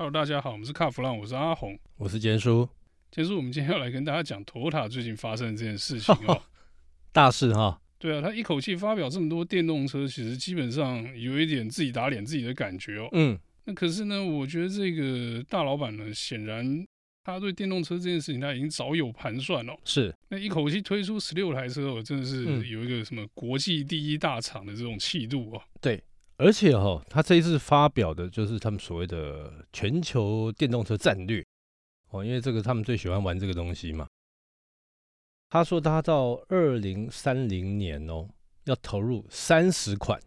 Hello，大家好，我们是卡弗朗，我是阿红，我是坚叔。坚叔，我们今天要来跟大家讲 Toyota 最近发生的这件事情哦，大事哈。对啊，他一口气发表这么多电动车，其实基本上有一点自己打脸自己的感觉哦。嗯，那可是呢，我觉得这个大老板呢，显然他对电动车这件事情他已经早有盘算了。是，那一口气推出十六台车，哦真的是有一个什么国际第一大厂的这种气度哦。对。而且哈，他这一次发表的就是他们所谓的全球电动车战略哦，因为这个他们最喜欢玩这个东西嘛。他说他到二零三零年哦，要投入三十款、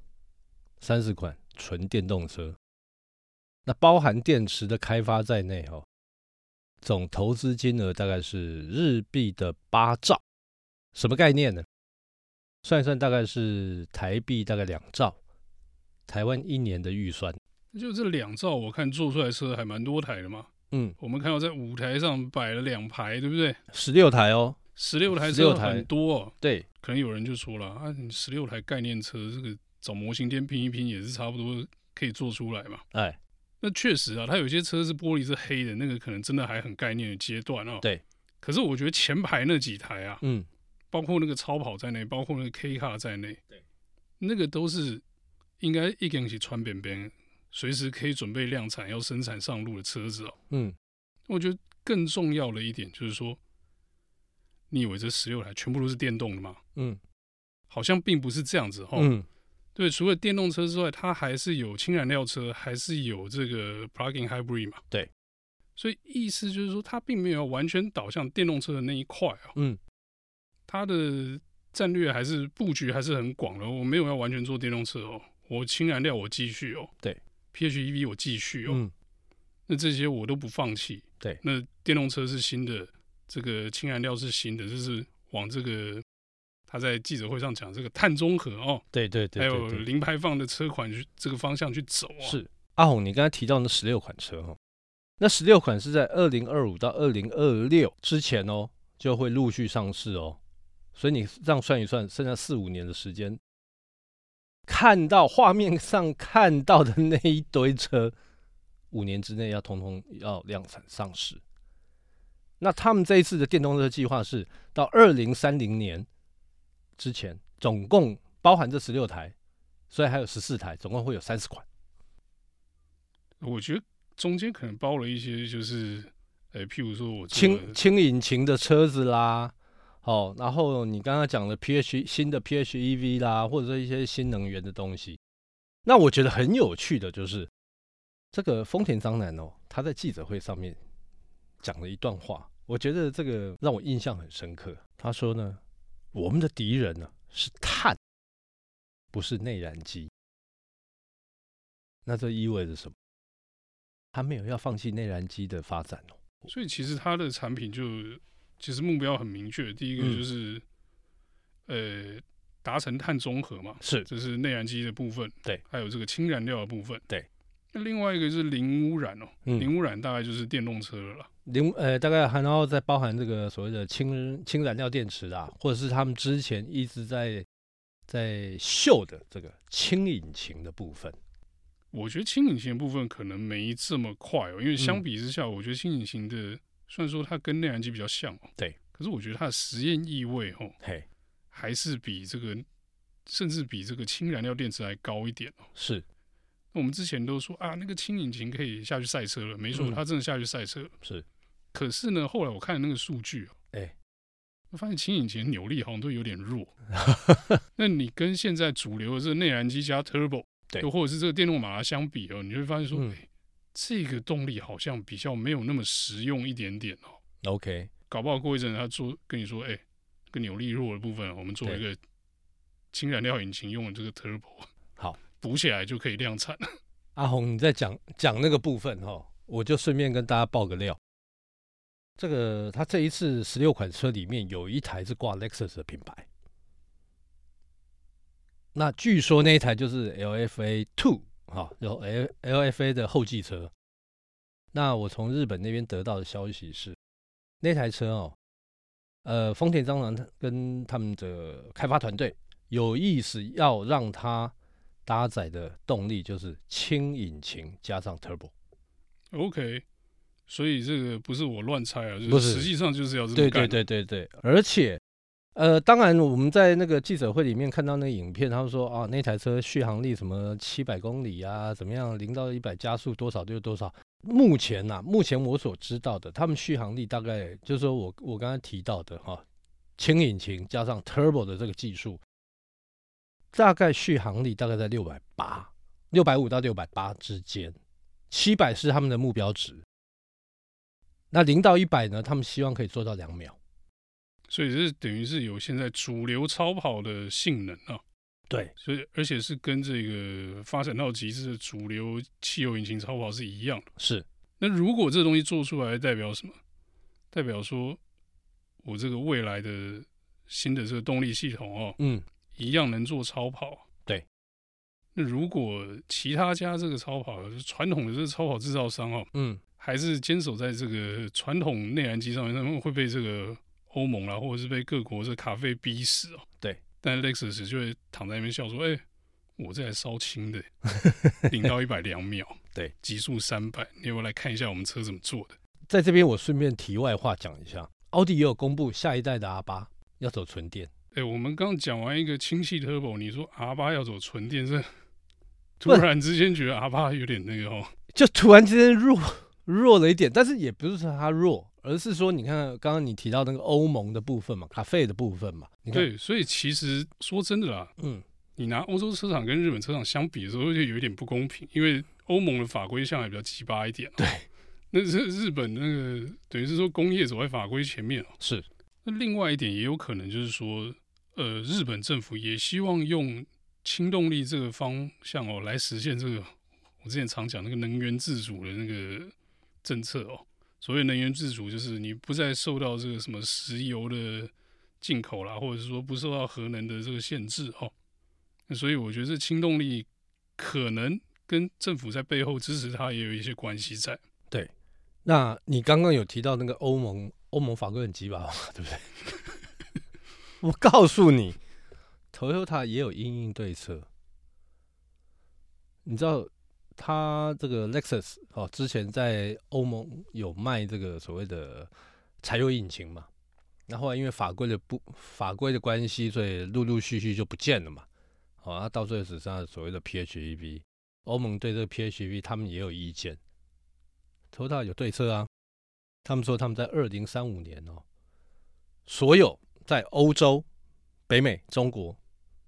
三十款纯电动车，那包含电池的开发在内哦，总投资金额大概是日币的八兆，什么概念呢？算一算大概是台币大概两兆。台湾一年的预算，就这两兆，我看做出来车还蛮多台的嘛。嗯，我们看到在舞台上摆了两排，对不对？十六台哦，十六台车很多哦。对，可能有人就说了啊，你十六台概念车，这个找模型店拼一拼也是差不多可以做出来嘛。哎，那确实啊，它有些车是玻璃是黑的，那个可能真的还很概念的阶段哦。对，可是我觉得前排那几台啊，嗯，包括那个超跑在内，包括那个 K 卡在内，对，那个都是。应该一根起穿边边，随时可以准备量产、要生产上路的车子哦。嗯，我觉得更重要的一点就是说，你以为这十六台全部都是电动的吗？嗯，好像并不是这样子哦。嗯，对，除了电动车之外，它还是有氢燃料车，还是有这个 plug-in hybrid 嘛。对，所以意思就是说，它并没有完全导向电动车的那一块啊。嗯，它的战略还是布局还是很广的。我没有要完全做电动车哦。我氢燃料我继续哦，对，PHEV 我继续哦，嗯，那这些我都不放弃，对，那电动车是新的，这个氢燃料是新的，就是往这个他在记者会上讲这个碳中和哦，对对对，还有零排放的车款去这个方向去走啊。是。阿红，你刚才提到那十六款车哦，那十六款是在二零二五到二零二六之前哦就会陆续上市哦，所以你这样算一算，剩下四五年的时间。看到画面上看到的那一堆车，五年之内要通通要量产上市。那他们这一次的电动车计划是到二零三零年之前，总共包含这十六台，所以还有十四台，总共会有三十款。我觉得中间可能包了一些，就是，呃，譬如说我轻轻引擎的车子啦。好，然后你刚刚讲的 PH 新的 PHEV 啦，或者说一些新能源的东西，那我觉得很有趣的就是这个丰田章男哦，他在记者会上面讲了一段话，我觉得这个让我印象很深刻。他说呢，我们的敌人呢是碳，不是内燃机。那这意味着什么？他没有要放弃内燃机的发展哦。所以其实他的产品就。其实目标很明确，第一个就是，嗯、呃，达成碳中和嘛，是，这是内燃机的部分，对，还有这个氢燃料的部分，对。那另外一个是零污染哦，嗯、零污染大概就是电动车了啦，零呃大概还然后再包含这个所谓的氢氢燃料电池啊，或者是他们之前一直在在秀的这个氢引擎的部分。我觉得氢引擎的部分可能没这么快哦，因为相比之下，我觉得氢引擎的。虽然说它跟内燃机比较像哦，对，可是我觉得它的实验意味哦，嘿，还是比这个，甚至比这个氢燃料电池还高一点哦。是，那我们之前都说啊，那个氢引擎可以下去赛车了，没错，它真的下去赛车了。是，可是呢，后来我看那个数据哦，哎，我发现氢引擎扭力好像都有点弱。那你跟现在主流的这个内燃机加 turbo，对，又或者是这个电动马达相比哦，你会发现说，哎。这个动力好像比较没有那么实用一点点哦。OK，搞不好过一阵他做跟你说，哎，这个扭力弱的部分，我们做一个氢燃料引擎用的这个 Turbo，好补起来就可以量产。阿红，你在讲讲那个部分哈，我就顺便跟大家爆个料。这个他这一次十六款车里面有一台是挂 Lexus 的品牌，那据说那一台就是 LFA Two。好，有 L LFA 的后继车。那我从日本那边得到的消息是，那台车哦，呃，丰田章男跟他们的开发团队有意思要让它搭载的动力就是轻引擎加上 Turbo。OK，所以这个不是我乱猜啊，就是，实际上就是要这么干。对对对对对，而且。呃，当然，我们在那个记者会里面看到那个影片，他们说啊，那台车续航力什么七百公里啊，怎么样，零到一百加速多少就多少。目前呐、目前我所知道的，他们续航力大概就是说我我刚才提到的哈，轻引擎加上 turbo 的这个技术，大概续航力大概在六百八、六百五到六百八之间，七百是他们的目标值。那零到一百呢，他们希望可以做到两秒。所以这等于是有现在主流超跑的性能啊，对，所以而且是跟这个发展到极致的主流汽油引擎超跑是一样的。是，那如果这东西做出来，代表什么？代表说我这个未来的新的这个动力系统哦，嗯，一样能做超跑。对。那如果其他家这个超跑，就是传统的这个超跑制造商哦，嗯，还是坚守在这个传统内燃机上面，他们会被这个。欧盟啦，或者是被各国这咖啡逼死哦。对，但 Lexus 就会躺在那边笑说：“哎、欸，我这还烧轻的，零到一百两秒，对，极速三百。你要不要来看一下我们车怎么做的？”在这边，我顺便题外话讲一下，奥迪也有公布下一代的 R 八要走纯电。哎、欸，我们刚讲完一个氢气 Turbo，你说 R 八要走纯电，是突然之间觉得 R 八有点那个哦，就突然之间弱弱了一点，但是也不是说它弱。而是说，你看刚刚你提到那个欧盟的部分嘛，咖啡的部分嘛，对，所以其实说真的啦，嗯，你拿欧洲车厂跟日本车厂相比的时候，就有一点不公平，因为欧盟的法规向来比较鸡巴一点，对，那是日本那个等于是说工业走在法规前面，是。那另外一点也有可能就是说，呃，日本政府也希望用氢动力这个方向哦，来实现这个我之前常讲那个能源自主的那个政策哦。所谓能源自主，就是你不再受到这个什么石油的进口啦，或者是说不受到核能的这个限制哦。所以我觉得这氢动力可能跟政府在背后支持它也有一些关系在。对，那你刚刚有提到那个欧盟，欧盟法规很鸡巴，对不对？我告诉你，Toyota 也有因应对策，你知道。他这个 Lexus 哦，之前在欧盟有卖这个所谓的柴油引擎嘛，那后来因为法规的不法规的关系，所以陆陆续续就不见了嘛。好，那到最后只剩下所谓的 PHEV，欧盟对这个 PHEV 他们也有意见头大有对策啊。他们说他们在二零三五年哦，所有在欧洲、北美、中国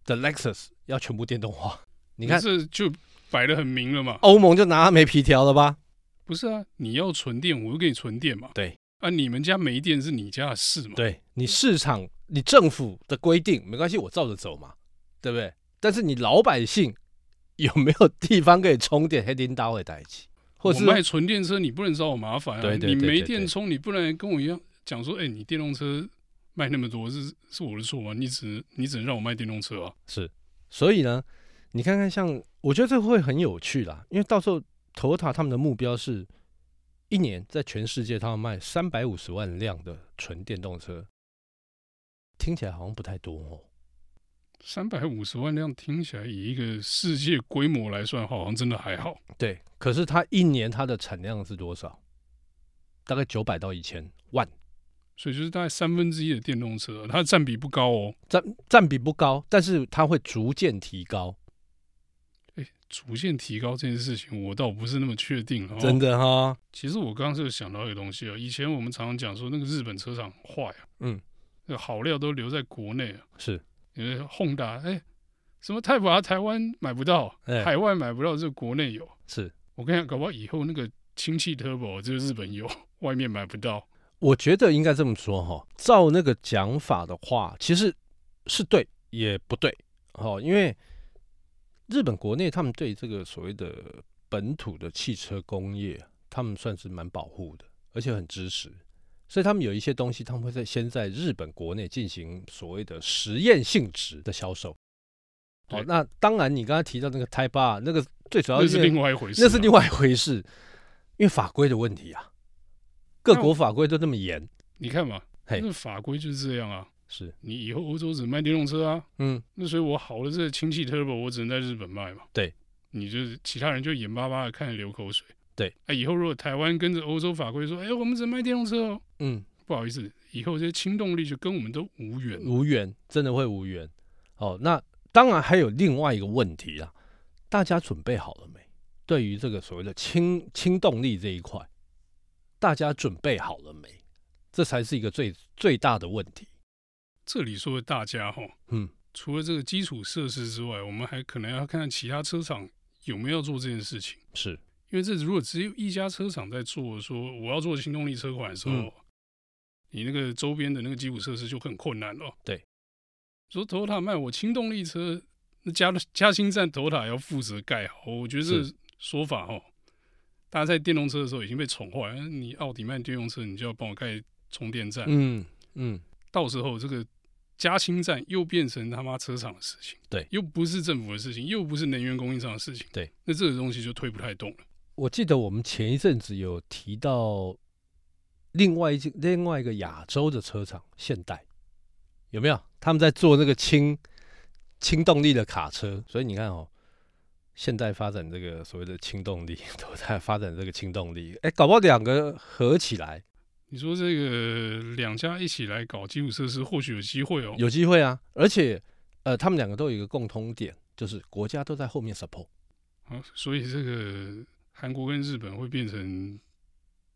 的 Lexus 要全部电动化。你看是就。摆得很明了嘛，欧盟就拿他没皮条了吧？不是啊，你要纯电，我就给你纯电嘛。对啊，你们家没电是你家的事嘛。对，你市场、你政府的规定没关系，我照着走嘛，对不对？但是你老百姓有没有地方可以充电？黑丁刀会带起，或是卖纯电车，你不能找我麻烦啊。对对对对对，你没电充，你不能跟我一样讲说，哎，你电动车卖那么多是是我的错吗？你只你只能让我卖电动车啊。是，所以呢？你看看，像我觉得这会很有趣啦，因为到时候 Toyota 他们的目标是一年在全世界他们卖三百五十万辆的纯电动车，听起来好像不太多哦。三百五十万辆听起来以一个世界规模来算，好像真的还好。对，可是它一年它的产量是多少？大概九百到一千万，所以就是大概三分之一的电动车，它的占比不高哦，占占比不高，但是它会逐渐提高。逐渐提高这件事情，我倒不是那么确定。真的哈、哦，其实我刚刚是想到一个东西啊。以前我们常常讲说，那个日本车厂坏啊，嗯，那个好料都留在国内啊。是，因为 Honda 哎，什么 Type R 台湾买不到，欸、海外买不到，这个国内有。是我跟你讲，搞不好以后那个氢气 Turbo 这个日本有，外面买不到。我觉得应该这么说哈，照那个讲法的话，其实是对也不对，哦，因为。日本国内，他们对这个所谓的本土的汽车工业，他们算是蛮保护的，而且很支持。所以他们有一些东西，他们会在先在日本国内进行所谓的实验性质的销售。好，那当然，你刚才提到那个 Type R，那个最主要是，是另外一回事，那是另外一回事，因为法规的问题啊，各国法规都那么严。你看嘛，那法规就是这样啊。是。你以后欧洲只卖电动车啊，嗯，那所以我好的这个氢气 Turbo 我只能在日本卖嘛，对，你就是其他人就眼巴巴的看着流口水，对，哎，以后如果台湾跟着欧洲法规说，哎，我们只卖电动车哦，嗯，不好意思，以后这些轻动力就跟我们都无缘，无缘，真的会无缘。哦，那当然还有另外一个问题啊，大家准备好了没？对于这个所谓的轻轻动力这一块，大家准备好了没？这才是一个最最大的问题。这里说的大家哈，嗯，除了这个基础设施之外，我们还可能要看看其他车厂有没有做这件事情。是，因为这如果只有一家车厂在做，说我要做轻动力车款的时候，嗯、你那个周边的那个基础设施就很困难了。对，说 Toyota 卖我轻动力车，那加加氢站 Toyota 要负责盖好。我觉得这个说法哈，大家在电动车的时候已经被宠坏了。你奥迪卖电动车，你就要帮我盖充电站。嗯嗯，到时候这个。加氢站又变成他妈车厂的事情，对，又不是政府的事情，又不是能源供应商的事情，对，那这个东西就推不太动了。我记得我们前一阵子有提到另外一另外一个亚洲的车厂现代，有没有？他们在做那个氢氢动力的卡车，所以你看哦，现代发展这个所谓的氢动力，都在发展这个氢动力，哎，搞不好两个合起来。你说这个两家一起来搞基础设施，或许有机会哦。有机会啊，而且，呃，他们两个都有一个共通点，就是国家都在后面 support。好，所以这个韩国跟日本会变成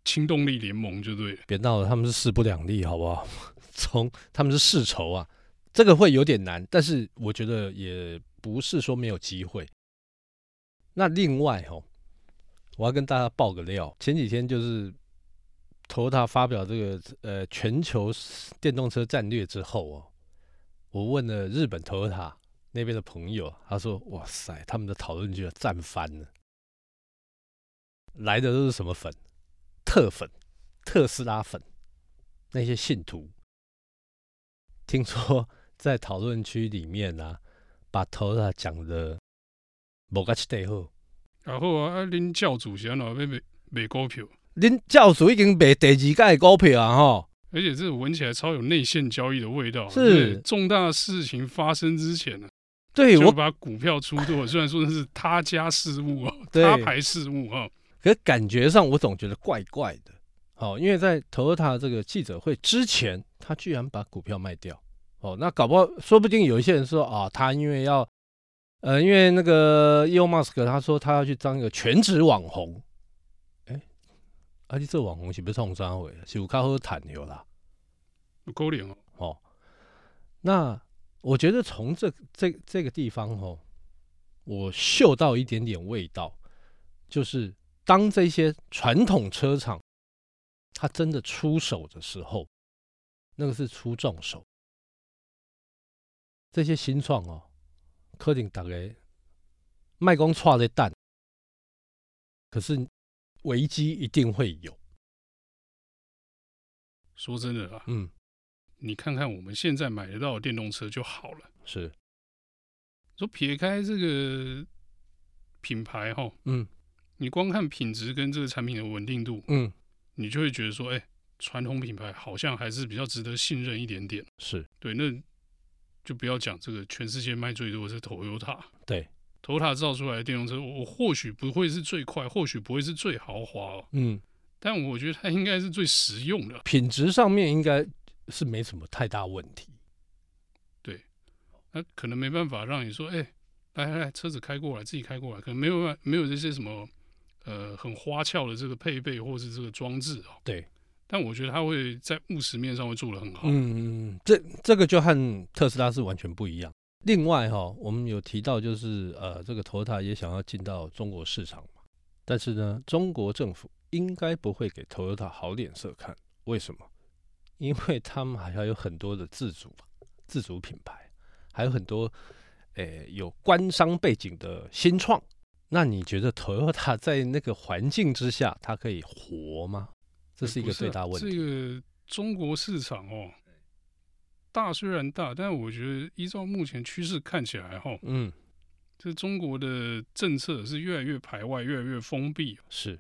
氢动力联盟，就对了。别闹了，他们是势不两立，好不好？从他们是世仇啊，这个会有点难，但是我觉得也不是说没有机会。那另外哦，我要跟大家爆个料，前几天就是。Toyota 发表这个呃全球电动车战略之后哦，我问了日本 Toyota 那边的朋友，他说：“哇塞，他们的讨论区战翻了，来的都是什么粉？特粉、特斯拉粉，那些信徒。听说在讨论区里面啊，把 Toyota 讲的无甲七代好。然后啊，恁教主是安怎要卖卖股票？”恁教主已经卖第二届股票啊！哈，而且这闻起来超有内线交易的味道。是重大事情发生之前呢，对我把股票出多。我虽然说那是他家事务啊，他牌事务啊，可是感觉上我总觉得怪怪的。好，因为在 Toyota 这个记者会之前，他居然把股票卖掉。哦，那搞不好，说不定有一些人说啊，他因为要，呃，因为那个 Elon Musk 他说他要去当一个全职网红。啊！你做网红是不是创啥货？是有较好谈的啦，有可能哦。哦，那我觉得从这这这个地方哦，我嗅到一点点味道，就是当这些传统车厂它真的出手的时候，那个是出重手。这些新创哦，可能大概卖光错的蛋，可是。危机一定会有。说真的啊，嗯，你看看我们现在买得到的电动车就好了。是，说撇开这个品牌哈，嗯，你光看品质跟这个产品的稳定度，嗯，你就会觉得说，哎，传统品牌好像还是比较值得信任一点点。是对，那就不要讲这个全世界卖最多的是 Toyota。对。Toyota 造出来的电动车，我或许不会是最快，或许不会是最豪华哦，嗯，但我觉得它应该是最实用的，品质上面应该是没什么太大问题。对，那可能没办法让你说，哎，来来来，车子开过来，自己开过来，可能没有办，没有这些什么呃很花俏的这个配备或是这个装置哦。对，但我觉得它会在务实面上会做的很好。嗯，这这个就和特斯拉是完全不一样。另外哈，我们有提到，就是呃，这个 Toyota 也想要进到中国市场嘛。但是呢，中国政府应该不会给 Toyota 好脸色看。为什么？因为他们还要有很多的自主自主品牌，还有很多诶、欸、有官商背景的新创。那你觉得 Toyota 在那个环境之下，它可以活吗？这是一个最大问题。这个中国市场哦。大虽然大，但我觉得依照目前趋势看起来，哈，嗯，这中国的政策是越来越排外，越来越封闭。是，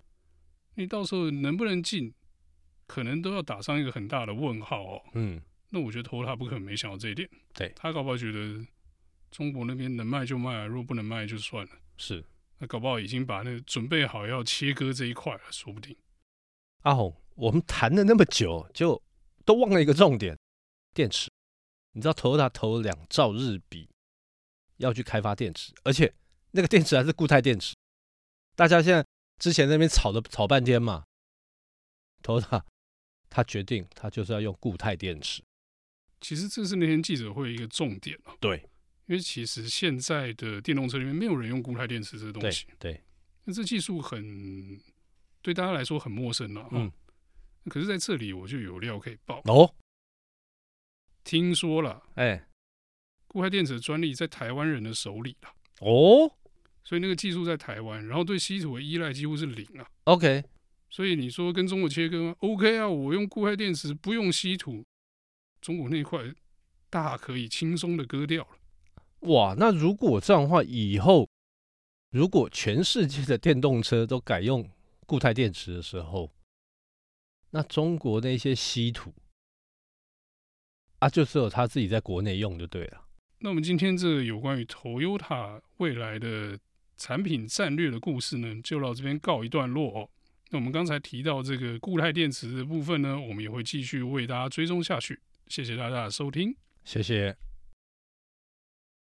你到时候能不能进，可能都要打上一个很大的问号哦。嗯，那我觉得 Toyota 不可能没想到这一点。对，他搞不好觉得中国那边能卖就卖，如果不能卖就算了。是，那搞不好已经把那个准备好要切割这一块了，说不定。阿红，我们谈了那么久，就都忘了一个重点：电池。你知道，Toyota 投了两兆日币要去开发电池，而且那个电池还是固态电池。大家现在之前那边吵的吵半天嘛，Toyota 他决定他就是要用固态电池。其实这是那天记者会一个重点啊。对。因为其实现在的电动车里面没有人用固态电池这个东西，对，那这技术很对大家来说很陌生了，嗯，可是在这里我就有料可以爆哦，听说了，哎，固态电池的专利在台湾人的手里了，哦，所以那个技术在台湾，然后对稀土的依赖几乎是零啊，OK，所以你说跟中国切割吗？OK 啊，我用固态电池不用稀土，中国那块大可以轻松的割掉了。哇，那如果这样的话，以后如果全世界的电动车都改用固态电池的时候，那中国那些稀土啊，就只有他自己在国内用就对了。那我们今天这个有关于 Toyota 未来的产品战略的故事呢，就到这边告一段落哦。那我们刚才提到这个固态电池的部分呢，我们也会继续为大家追踪下去。谢谢大家的收听，谢谢。